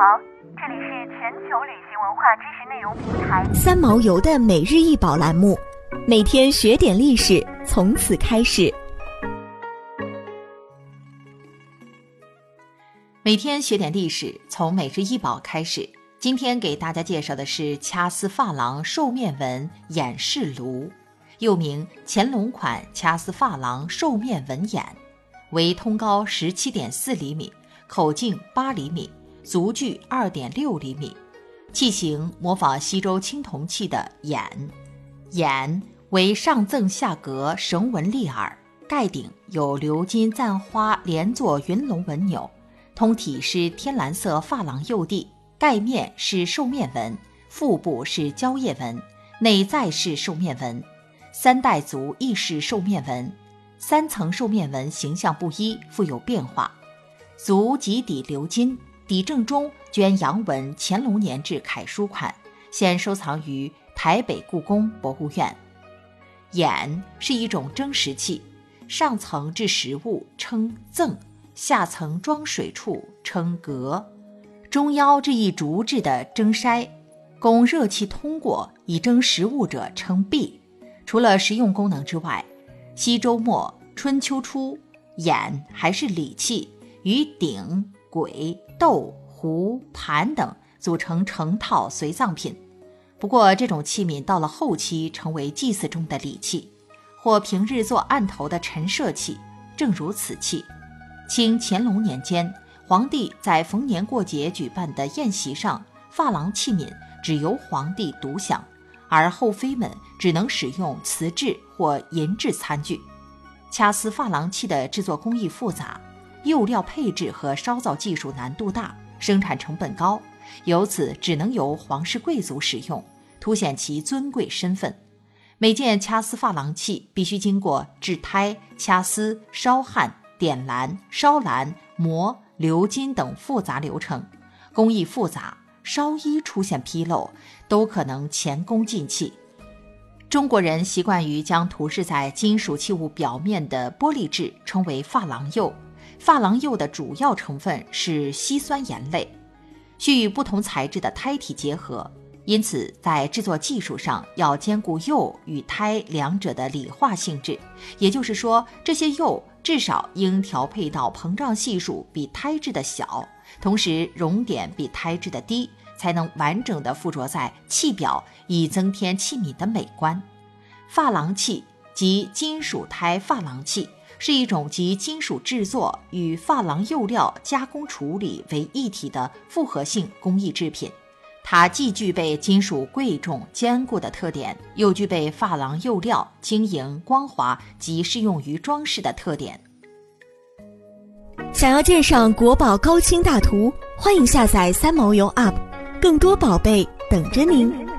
好，这里是全球旅行文化知识内容平台三毛游的每日一宝栏目，每天学点历史，从此开始。每天学点历史，从每日一宝开始。今天给大家介绍的是掐丝珐琅兽面纹眼饰炉，又名乾隆款掐丝珐琅兽面纹眼，为通高十七点四厘米，口径八厘米。足距二点六厘米，器型模仿西周青铜器的眼，眼为上赠下格绳纹立耳，盖顶有鎏金簪花连座云龙纹钮，通体是天蓝色珐琅釉地，盖面是兽面纹，腹部是蕉叶纹，内再是兽面纹，三代足亦是兽面纹，三层兽面纹形象不一，富有变化，足及底鎏金。底正中镌杨文乾隆年制楷书款，现收藏于台北故宫博物院。眼是一种蒸食器，上层置食物称赠，下层装水处称格，中腰置一竹制的蒸筛，供热气通过以蒸食物者称壁。除了实用功能之外，西周末春秋初，眼还是礼器，与鼎。簋、斗、壶、盘等组成成套随葬品。不过，这种器皿到了后期成为祭祀中的礼器，或平日做案头的陈设器。正如此器，清乾隆年间，皇帝在逢年过节举办的宴席上，珐琅器皿只由皇帝独享，而后妃们只能使用瓷制或银制餐具。掐丝珐琅器的制作工艺复杂。釉料配置和烧造技术难度大，生产成本高，由此只能由皇室贵族使用，凸显其尊贵身份。每件掐丝珐琅器必须经过制胎、掐丝、烧焊、点蓝、烧蓝、磨、鎏金等复杂流程，工艺复杂，稍一出现纰漏，都可能前功尽弃。中国人习惯于将涂饰在金属器物表面的玻璃质称为珐琅釉。珐琅釉的主要成分是稀酸盐类，需与不同材质的胎体结合，因此在制作技术上要兼顾釉与胎两者的理化性质。也就是说，这些釉至少应调配到膨胀系数比胎质的小，同时熔点比胎质的低，才能完整的附着在器表，以增添器皿的美观。珐琅器即金属胎珐琅器。是一种集金属制作与珐琅釉料加工处理为一体的复合性工艺制品。它既具备金属贵重坚固的特点，又具备珐琅釉料晶莹光滑及适用于装饰的特点。想要鉴赏国宝高清大图，欢迎下载三毛游 App，更多宝贝等着您。